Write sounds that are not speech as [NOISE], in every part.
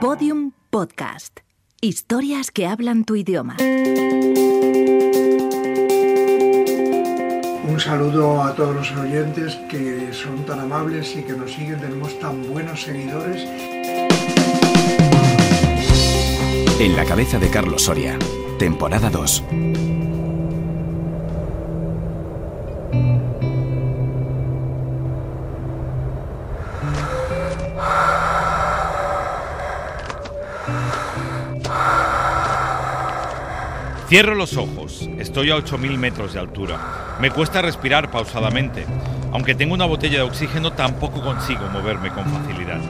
Podium Podcast. Historias que hablan tu idioma. Un saludo a todos los oyentes que son tan amables y que nos siguen. Tenemos tan buenos seguidores. En la cabeza de Carlos Soria, temporada 2. Cierro los ojos, estoy a 8.000 metros de altura. Me cuesta respirar pausadamente. Aunque tengo una botella de oxígeno, tampoco consigo moverme con facilidad.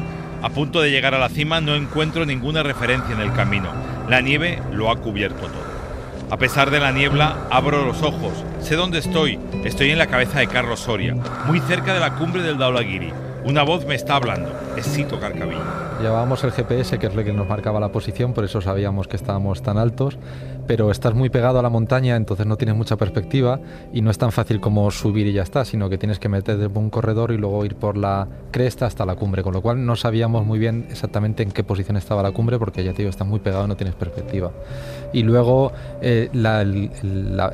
A punto de llegar a la cima no encuentro ninguna referencia en el camino. La nieve lo ha cubierto todo. A pesar de la niebla, abro los ojos. Sé dónde estoy. Estoy en la cabeza de Carlos Soria, muy cerca de la cumbre del Daulagiri. Una voz me está hablando. Es Carcabillo. Llevábamos el GPS, que es lo que nos marcaba la posición, por eso sabíamos que estábamos tan altos, pero estás muy pegado a la montaña, entonces no tienes mucha perspectiva y no es tan fácil como subir y ya está, sino que tienes que meter por un corredor y luego ir por la cresta hasta la cumbre, con lo cual no sabíamos muy bien exactamente en qué posición estaba la cumbre, porque ya te digo, estás muy pegado y no tienes perspectiva. Y luego eh,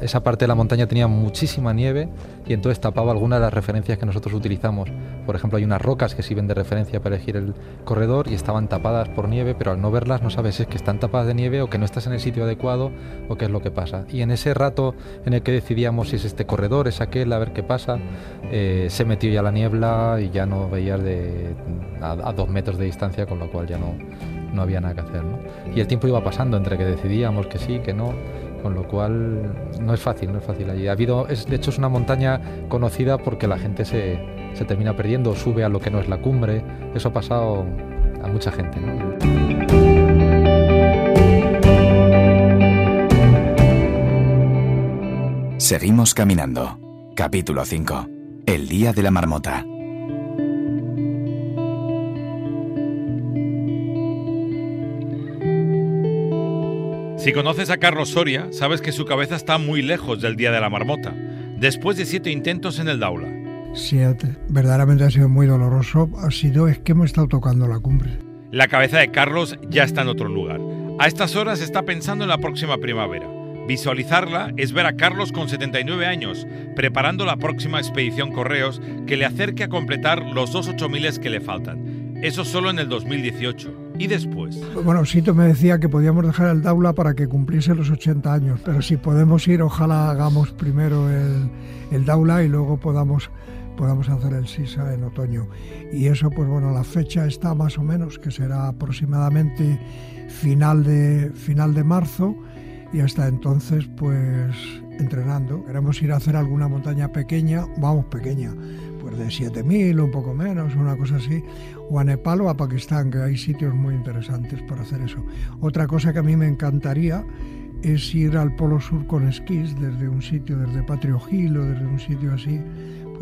esa parte de la montaña tenía muchísima nieve y entonces tapaba algunas de las referencias que nosotros utilizamos. Por ejemplo, hay unas rocas que sirven de referencia para elegir el corredor y estaban tapadas por nieve, pero al no verlas no sabes si es que están tapadas de nieve o que no estás en el sitio adecuado o qué es lo que pasa. Y en ese rato en el que decidíamos si es este corredor, es aquel, a ver qué pasa, eh, se metió ya la niebla y ya no veías de, a, dos metros de distancia, con lo cual ya no, no había nada que hacer. Y el tiempo iba pasando entre que decidíamos que sí, que no con lo cual no es fácil, no es fácil allí. Ha habido, es, de hecho es una montaña conocida porque la gente se, se termina perdiendo, sube a lo que no es la cumbre, eso ha pasado a mucha gente. Seguimos caminando. Capítulo 5. El día de la marmota. Si conoces a Carlos Soria, sabes que su cabeza está muy lejos del día de la marmota, después de siete intentos en el Daula. Siete. Verdaderamente ha sido muy doloroso. Ha sido, es que hemos estado tocando la cumbre. La cabeza de Carlos ya está en otro lugar. A estas horas está pensando en la próxima primavera. Visualizarla es ver a Carlos con 79 años, preparando la próxima expedición Correos que le acerque a completar los dos 8000 que le faltan. Eso solo en el 2018. ¿Y después? Bueno, Sito me decía que podíamos dejar el Daula para que cumpliese los 80 años, pero si podemos ir, ojalá hagamos primero el, el Daula y luego podamos, podamos hacer el Sisa en otoño. Y eso, pues bueno, la fecha está más o menos, que será aproximadamente final de, final de marzo y hasta entonces, pues entrenando. Queremos ir a hacer alguna montaña pequeña, vamos, pequeña, pues de 7.000, un poco menos, una cosa así, o a Nepal o a Pakistán, que hay sitios muy interesantes para hacer eso. Otra cosa que a mí me encantaría es ir al Polo Sur con esquís desde un sitio, desde Patrio Hill o desde un sitio así,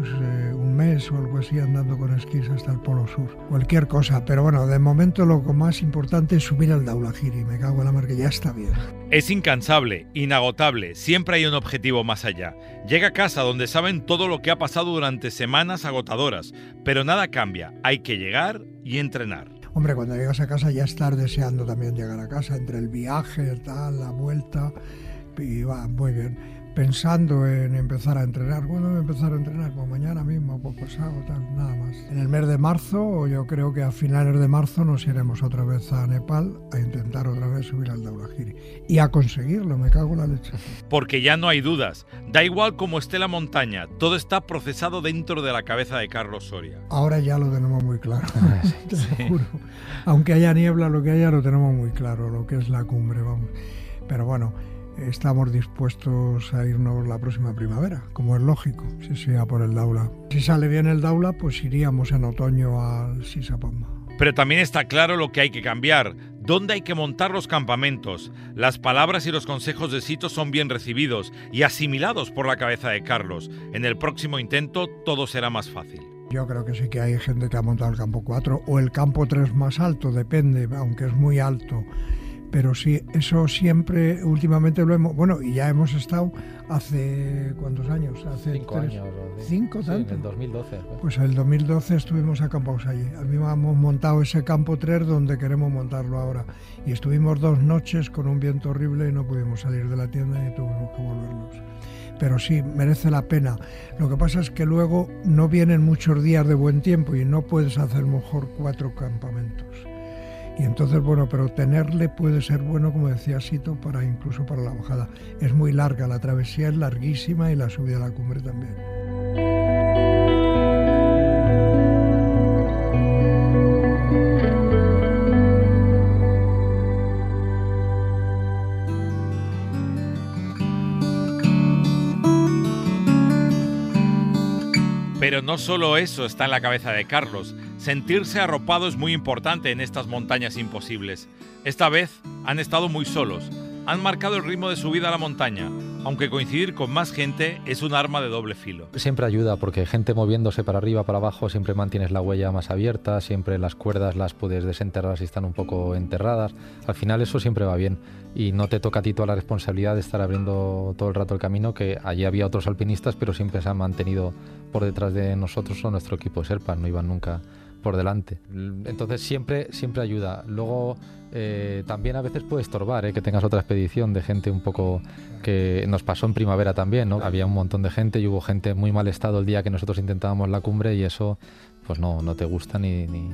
pues eh, un mes o algo así andando con esquís hasta el Polo Sur. Cualquier cosa, pero bueno, de momento lo más importante es subir al Daulahiri. Me cago en la mar que ya está bien. Es incansable, inagotable, siempre hay un objetivo más allá. Llega a casa donde saben todo lo que ha pasado durante semanas agotadoras, pero nada cambia, hay que llegar y entrenar. Hombre, cuando llegas a casa ya estás deseando también llegar a casa, entre el viaje, tal, la vuelta, y va muy bien pensando en empezar a entrenar. Bueno, empezar a entrenar? Pues mañana mismo, pues pasado, tal, nada más. En el mes de marzo, yo creo que a finales de marzo nos iremos otra vez a Nepal a intentar otra vez subir al Daulahiri. Y a conseguirlo, me cago en la leche. [LAUGHS] Porque ya no hay dudas. Da igual cómo esté la montaña, todo está procesado dentro de la cabeza de Carlos Soria. Ahora ya lo tenemos muy claro, [LAUGHS] te lo juro. Aunque haya niebla, lo que haya, lo tenemos muy claro, lo que es la cumbre, vamos. Pero bueno, estamos dispuestos a irnos la próxima primavera, como es lógico, si sea por el Daula. Si sale bien el Daula, pues iríamos en otoño al Sisapamba. Pero también está claro lo que hay que cambiar, dónde hay que montar los campamentos. Las palabras y los consejos de Sito son bien recibidos y asimilados por la cabeza de Carlos. En el próximo intento todo será más fácil. Yo creo que sí que hay gente que ha montado el campo 4 o el campo 3 más alto, depende, aunque es muy alto Pero sí, eso siempre, últimamente lo hemos, bueno, y ya hemos estado hace, ¿cuántos años? Hace cinco años. ¿Cinco sí, tanto? en el 2012. Pues en el 2012 estuvimos acampados allí. A mí hemos montado ese campo 3 donde queremos montarlo ahora. Y estuvimos dos noches con un viento horrible y no pudimos salir de la tienda y tuvimos que volvernos pero sí, merece la pena. Lo que pasa es que luego no vienen muchos días de buen tiempo y no puedes hacer mejor cuatro campamentos. Y entonces, bueno, pero tenerle puede ser bueno, como decía Sito, para incluso para la bajada. Es muy larga, la travesía es larguísima y la subida a la cumbre también. Pero no solo eso está en la cabeza de Carlos. Sentirse arropado es muy importante en estas montañas imposibles. Esta vez han estado muy solos. Han marcado el ritmo de subida a la montaña, aunque coincidir con más gente es un arma de doble filo. Siempre ayuda porque gente moviéndose para arriba, para abajo, siempre mantienes la huella más abierta, siempre las cuerdas las puedes desenterrar si están un poco enterradas. Al final eso siempre va bien y no te toca a ti toda la responsabilidad de estar abriendo todo el rato el camino, que allí había otros alpinistas, pero siempre se han mantenido por detrás de nosotros o nuestro equipo de Serpa, no iban nunca por delante. Entonces siempre, siempre ayuda. Luego eh, también a veces puede estorbar ¿eh? que tengas otra expedición de gente un poco que nos pasó en primavera también, ¿no? Había un montón de gente y hubo gente muy mal estado el día que nosotros intentábamos la cumbre y eso pues no, no te gusta ni, ni, ni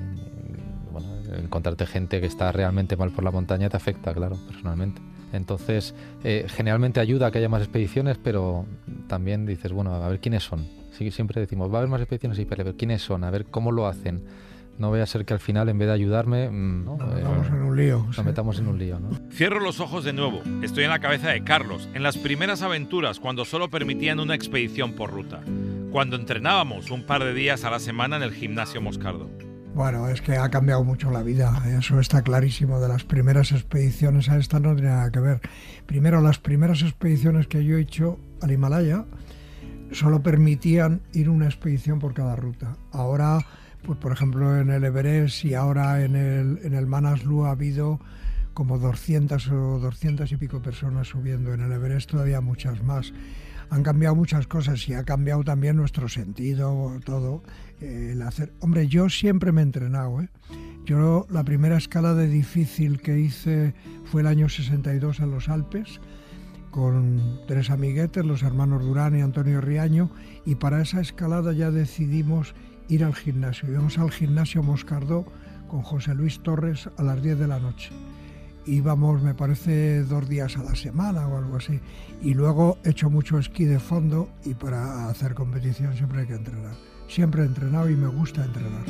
bueno, encontrarte gente que está realmente mal por la montaña te afecta, claro, personalmente. Entonces, eh, generalmente ayuda a que haya más expediciones, pero también dices, bueno, a ver quiénes son. Sí, siempre decimos, va a haber más expediciones, sí, pero a ver quiénes son, a ver cómo lo hacen. No vaya a ser que al final, en vez de ayudarme, mm, ¿no? Nos Eh, metamos en un lío. nos sí. metamos en un lío, ¿no? Cierro los ojos de nuevo. Estoy en la cabeza de Carlos, en las primeras aventuras cuando solo permitían una expedición por ruta. Cuando entrenábamos un par de días a la semana en el gimnasio Moscardo. Bueno, es que ha cambiado mucho la vida, eso está clarísimo. De las primeras expediciones a esta no tiene nada que ver. Primero, las primeras expediciones que yo he hecho al Himalaya solo permitían ir una expedición por cada ruta. Ahora, pues por ejemplo, en el Everest y ahora en el, en el Manaslu ha habido como 200 o 200 y pico personas subiendo. En el Everest todavía muchas más. Han cambiado muchas cosas y ha cambiado también nuestro sentido, todo. eh, el hacer. Hombre, yo siempre me he entrenado. ¿eh? Yo la primera escalada difícil que hice fue el año 62 en los Alpes con tres amiguetes, los hermanos Durán y Antonio Riaño, y para esa escalada ya decidimos ir al gimnasio. Íbamos al gimnasio Moscardó con José Luis Torres a las 10 de la noche. Íbamos, me parece, dos días a la semana o algo así. Y luego he hecho mucho esquí de fondo y para hacer competición siempre hay que entrenar. Siempre he entrenado y me gusta entrenar.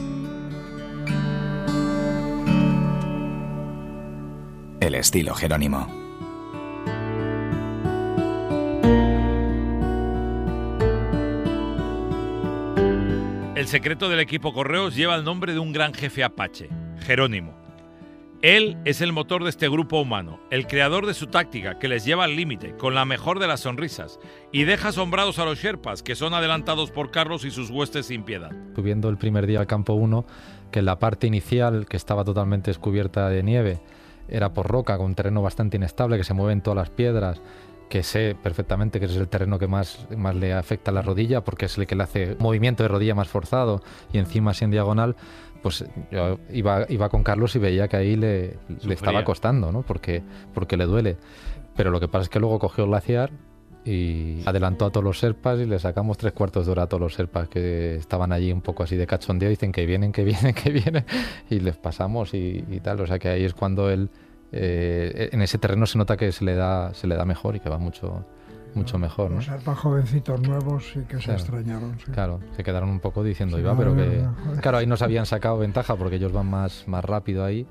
El estilo Jerónimo. El secreto del equipo Correos lleva el nombre de un gran jefe apache, Jerónimo. Él es el motor de este grupo humano, el creador de su táctica que les lleva al límite, con la mejor de las sonrisas, y deja asombrados a los Sherpas, que son adelantados por Carlos y sus huestes sin piedad. Subiendo el primer día al campo 1, que la parte inicial, que estaba totalmente descubierta de nieve, era por roca, con un terreno bastante inestable, que se mueven todas las piedras, que sé perfectamente que es el terreno que más, más le afecta a la rodilla, porque es el que le hace movimiento de rodilla más forzado y encima así en diagonal, pues yo iba, iba con Carlos y veía que ahí le, le estaba costando, ¿no? Porque, porque le duele. Pero lo que pasa es que luego cogió el glaciar y adelantó a todos los serpas y le sacamos tres cuartos de hora a todos los serpas que estaban allí un poco así de cachondeo. Dicen que vienen, que vienen, [LAUGHS] que vienen y les pasamos y, y tal. O sea que ahí es cuando él, eh, en ese terreno se nota que se le da, se le da mejor y que va mucho, mucho mejor. ¿no? Los serpas jovencitos nuevos sí que se extrañaron. sí. Claro, se quedaron un poco diciendo, Sí, iba, no, pero no, que... no. Claro, ahí nos habían sacado ventaja porque ellos van más, más rápido ahí,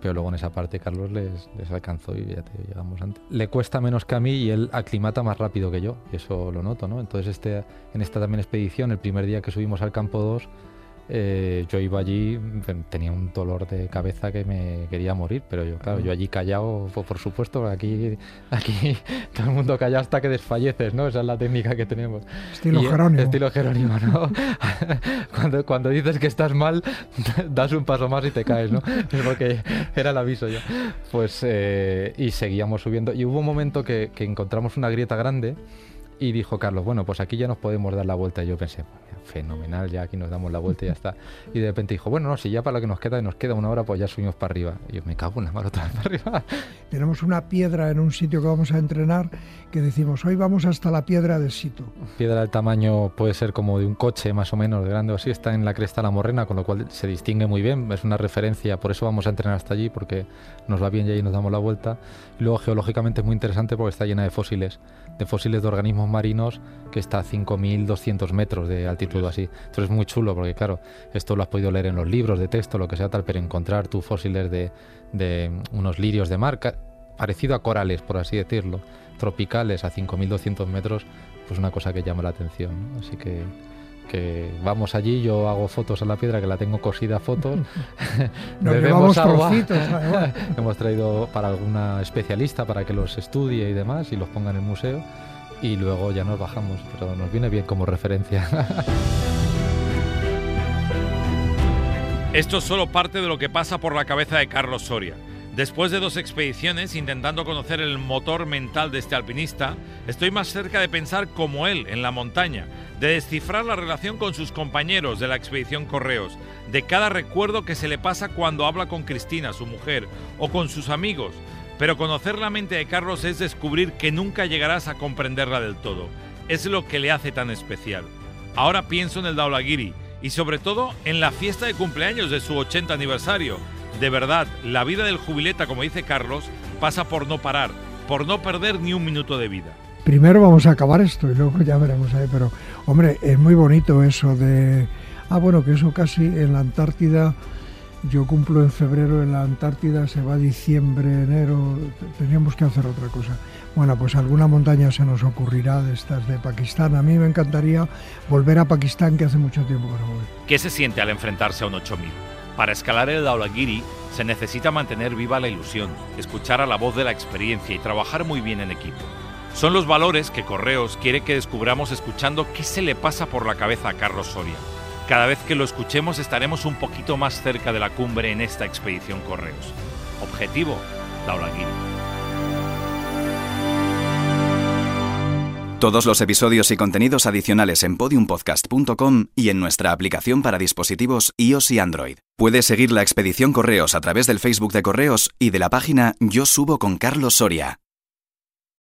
pero luego en esa parte Carlos les, les alcanzó y ya te llegamos antes. Le cuesta menos que a mí y él aclimata más rápido que yo, y eso lo noto, ¿no? Entonces este, en esta también expedición, el primer día que subimos al campo 2, eh, yo iba allí, tenía un dolor de cabeza que me quería morir, pero yo, claro, yo allí callado, por, supuesto, aquí, aquí [LAUGHS] todo el mundo callado hasta que desfalleces, ¿no? Esa es la técnica que tenemos. Estilo Jerónimo. Estilo Jerónimo, ¿no? [LAUGHS] cuando, cuando dices que estás mal, [LAUGHS] das un paso más y te caes, ¿no? Es porque era el aviso ya. Pues, eh, y seguíamos subiendo. Y hubo un momento que, que encontramos una grieta grande y dijo Carlos, bueno, pues aquí ya nos podemos dar la vuelta. Y yo pensé, fenomenal, ya aquí nos damos la vuelta y ya está. Y de repente dijo, bueno, no, si ya para lo que nos queda y nos queda una hora, pues ya subimos para arriba. Y yo me cago en la mano otra vez para arriba. [LAUGHS] Tenemos una piedra en un sitio que vamos a entrenar que decimos, hoy vamos hasta la piedra de Sito. Piedra del tamaño puede ser como de un coche más o menos de grande o así, está en la cresta de la morrena, con lo cual se distingue muy bien, es una referencia, por eso vamos a entrenar hasta allí, porque nos va bien y ahí nos damos la vuelta. Y luego geológicamente es muy interesante porque está llena de fósiles de fósiles de organismos marinos que está a 5.200 metros de altitud así. Entonces es muy chulo porque, claro, esto lo has podido leer en los libros de texto, lo que sea tal, pero encontrar tus fósiles de, de unos lirios de mar, parecido a corales, por así decirlo, tropicales a 5.200 metros, pues una cosa que llama la atención. Así que que vamos allí, yo hago fotos a la piedra que la tengo cosida fotos. [LAUGHS] [LAUGHS] Bebemos agua. [LAUGHS] Hemos traído para alguna especialista para que los estudie y demás y los ponga en el museo y luego ya nos bajamos, pero nos viene bien como referencia. [LAUGHS] Esto es solo parte de lo que pasa por la cabeza de Carlos Soria. Después de dos expediciones intentando conocer el motor mental de este alpinista, estoy más cerca de pensar como él en la montaña, de descifrar la relación con sus compañeros de la expedición Correos, de cada recuerdo que se le pasa cuando habla con Cristina, su mujer, o con sus amigos. Pero conocer la mente de Carlos es descubrir que nunca llegarás a comprenderla del todo. Es lo que le hace tan especial. Ahora pienso en el Daulagiri y sobre todo en la fiesta de cumpleaños de su 80 aniversario de verdad, la vida del jubileta, como dice Carlos, pasa por no parar, por no perder ni un minuto de vida. Primero vamos a acabar esto y luego ya veremos ahí, pero hombre, es muy bonito eso de... Ah, bueno, que eso casi en la Antártida, yo cumplo en febrero, en la Antártida se va diciembre, enero, tendríamos que hacer otra cosa. Bueno, pues alguna montaña se nos ocurrirá de estas de Pakistán. A mí me encantaría volver a Pakistán, que hace mucho tiempo que no voy. ¿Qué se siente al enfrentarse a un 8000? Para escalar el Daulagiri se necesita mantener viva la ilusión, escuchar a la voz de la experiencia y trabajar muy bien en equipo. Son los valores que Correos quiere que descubramos escuchando qué se le pasa por la cabeza a Carlos Soria. Cada vez que lo escuchemos estaremos un poquito más cerca de la cumbre en esta expedición Correos. Objetivo, Daulagiri. Todos los episodios y contenidos adicionales en podiumpodcast.com y en nuestra aplicación para dispositivos iOS y Android. Puedes seguir la expedición Correos a través del Facebook de Correos y de la página Yo Subo con Carlos Soria.